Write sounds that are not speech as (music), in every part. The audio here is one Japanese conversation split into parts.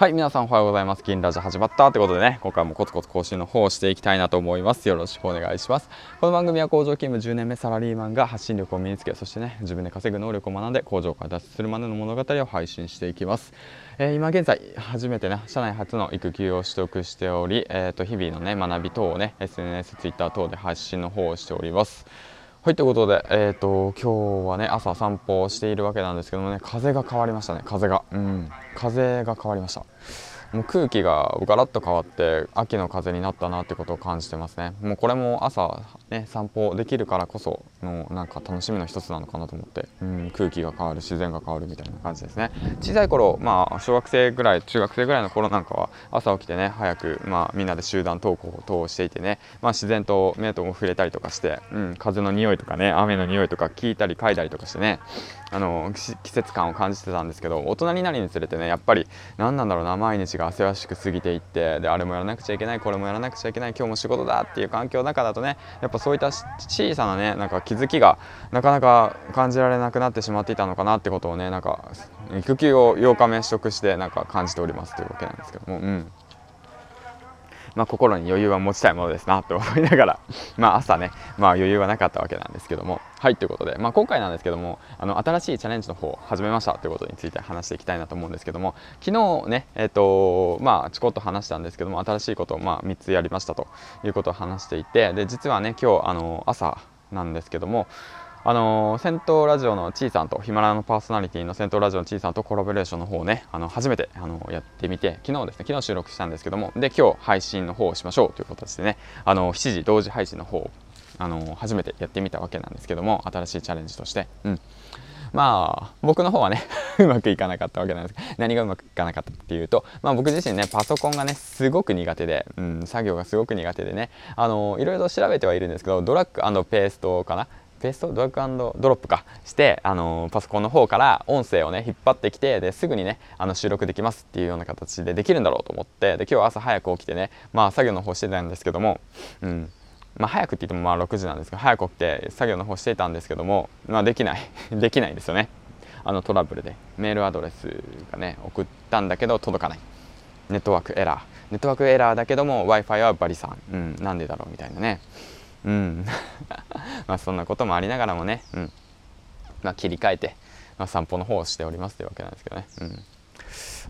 はい皆さんおはようございます。金ラジオ始まったということでね今回もコツコツ更新の方をしていきたいなと思います。よろしくお願いします。この番組は工場勤務10年目サラリーマンが発信力を身につけそしてね自分で稼ぐ能力を学んで工場から脱出するまでの物語を配信していきます、えー、今現在初めてね社内初の育休を取得しており、えー、と日々のね学び等をね SNS、Twitter 等で発信の方をしております。はいということで、えーと、今日はね朝散歩をしているわけなんですけどもね風が変わりましたね風が。うん。風が変わりました。もう空気がガラッと変わって秋の風になったなってことを感じてますね。もうこれも朝ね散歩できるからこそのなんか楽しみの一つなのかなと思って。うん空気が変わる自然が変わるみたいな感じですね。小さい頃まあ小学生ぐらい中学生ぐらいの頃なんかは朝起きてね早くまあみんなで集団登校をしていてねまあ自然と目とも触れたりとかして、うん、風の匂いとかね雨の匂いとか聞いたり嗅いだりとかしてねあの季節感を感じてたんですけど大人になるにつれてねやっぱり何なんだろうな毎日が汗しく過ぎていってであれもやらなくちゃいけないこれもやらなくちゃいけない今日も仕事だっていう環境の中だとねやっぱそういった小さなねなんか気づきがなかなか感じられなくなってしまっていたのかなってことをねなんか育休を8日目取得してなんか感じておりますというわけなんですけどもうん。まあ、心に余裕は持ちたいものですなと思いながら (laughs) まあ朝ね、まあ、余裕はなかったわけなんですけどもはいということで、まあ、今回なんですけどもあの新しいチャレンジの方を始めましたということについて話していきたいなと思うんですけども昨日ねえっ、ー、とまあちょこっと話したんですけども新しいことをまあ3つやりましたということを話していてで実はね今日あの朝なんですけどもあのー、戦闘ラジオのちいさんとヒマラヤのパーソナリティの戦闘ラジオのちいさんとコラボレーションの方をねあの初めてあのやってみて昨日ですね昨日収録したんですけどもで今日配信の方をしましょうという形でねあの7時同時配信の方をあの初めてやってみたわけなんですけども新しいチャレンジとして、うん、まあ僕の方はね (laughs) うまくいかなかったわけなんです。けど何がうまくいかなかったっていうと、まあ、僕自身ねパソコンがねすごく苦手で、うん、作業がすごく苦手でねあのいろいろ調べてはいるんですけどドラッグペーストかなペーストドラッグドロップか。して、あのパソコンの方から音声をね引っ張ってきてですぐにねあの収録できますっていうような形でできるんだろうと思ってで今日朝早く起きてねまあ作業の方してたんですけども、うん。まあ、早くって言ってもまあ6時なんですけど早く起きて作業の方していたんですけども、まあ、できない。(laughs) できないですよね。あのトラブルで。メールアドレスがね送ったんだけど届かない。ネットワークエラー。ネットワークエラーだけども w i f i はバリさん、うん、なんでだろうみたいなね。うん。(laughs) まあそんなこともありながらもね、うん。まあ、切り替えて、まあ、散歩の方をしておりますというわけなんですけどね、うん、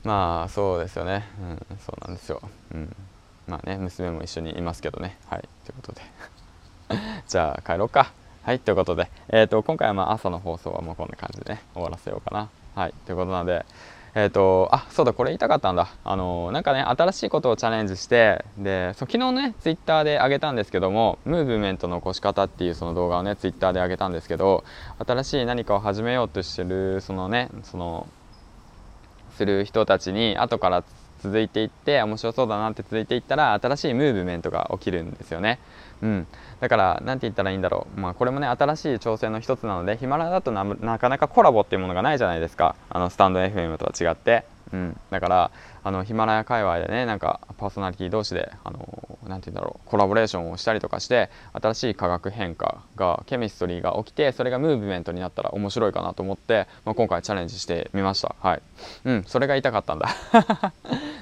まあそうですよね、うん、そうなんですよ、うん、まあね娘も一緒にいますけどね。はい。ということで。(laughs) じゃあ帰ろうか。はい。ということで、えーと、今回はまあ朝の放送はもうこんな感じでね終わらせようかな。はい。ということなのでえっ、ー、とあそうだこれ言いたかったんだ。あのなんかね新しいことをチャレンジしてでそ昨日ねツイッターで上げたんですけどもムーブメントの起こし方っていうその動画をねツイッターで上げたんですけど新しい何かを始めようとしてるそのねそのする人たちに後から続いていって面白そうだなって続いていったら新しいムーブメントが起きるんですよね。うん、だから何て言ったらいいんだろう、まあ、これもね新しい挑戦の一つなのでヒマラヤだとなかなかコラボっていうものがないじゃないですか。あのスタンド FM とは違って、うん、だからあのヒマラヤ界隈でねなんかパーソナリティ同士であのなんて言うんだろう。コラボレーションをしたりとかして新しい化学変化がケミストリーが起きてそれがムーブメントになったら面白いかなと思って、まあ、今回チャレンジしてみました。はい。うん。それが痛かったんだ。(laughs)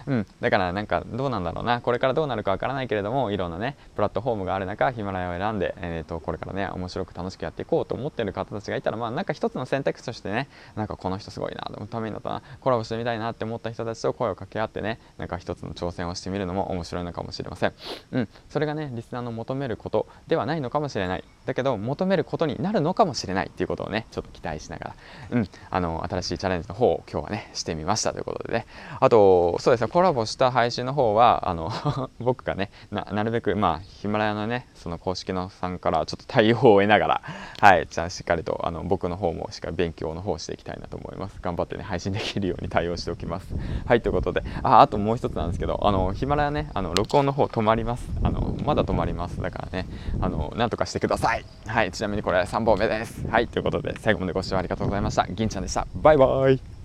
うん、だからなんかどうなんだろうな。これからどうなるかわからないけれどもいろんなねプラットフォームがある中ヒマラヤを選んで、えーと、これからね面白く楽しくやっていこうと思ってる方たちがいたらまあなんか一つの選択肢としてねなんかこの人すごいなと思うためにだったなコラボしてみたいなって思った人たちと声をかけ合ってねなんか一つの挑戦をしてみるのも面白いのかもしれません、うん、それがねリスナーの求めることではないのかもしれない。だけど求めることになるのかもしれないっていうことをねちょっと期待しながら、うん、あの新しいチャレンジの方を今日はねしてみましたということでね。あとそうですねコラボした配信の方はあの (laughs) 僕がねなるべくまあヒマラヤのねその公式のさんからちょっと対応を得ながらはいじゃあしっかりとあの僕の方もしっかり勉強の方していきたいなと思います。頑張ってね配信できるように対応しておきます。はいということで。ああともう一つなんですけどあのヒマラヤねあの録音の方止まります。あのまだ止まります。だからねあのなんとかしてください。はいちなみにこれ3本目です。はいということで最後までご視聴ありがとうございました。銀ちゃんでした。バイバイ。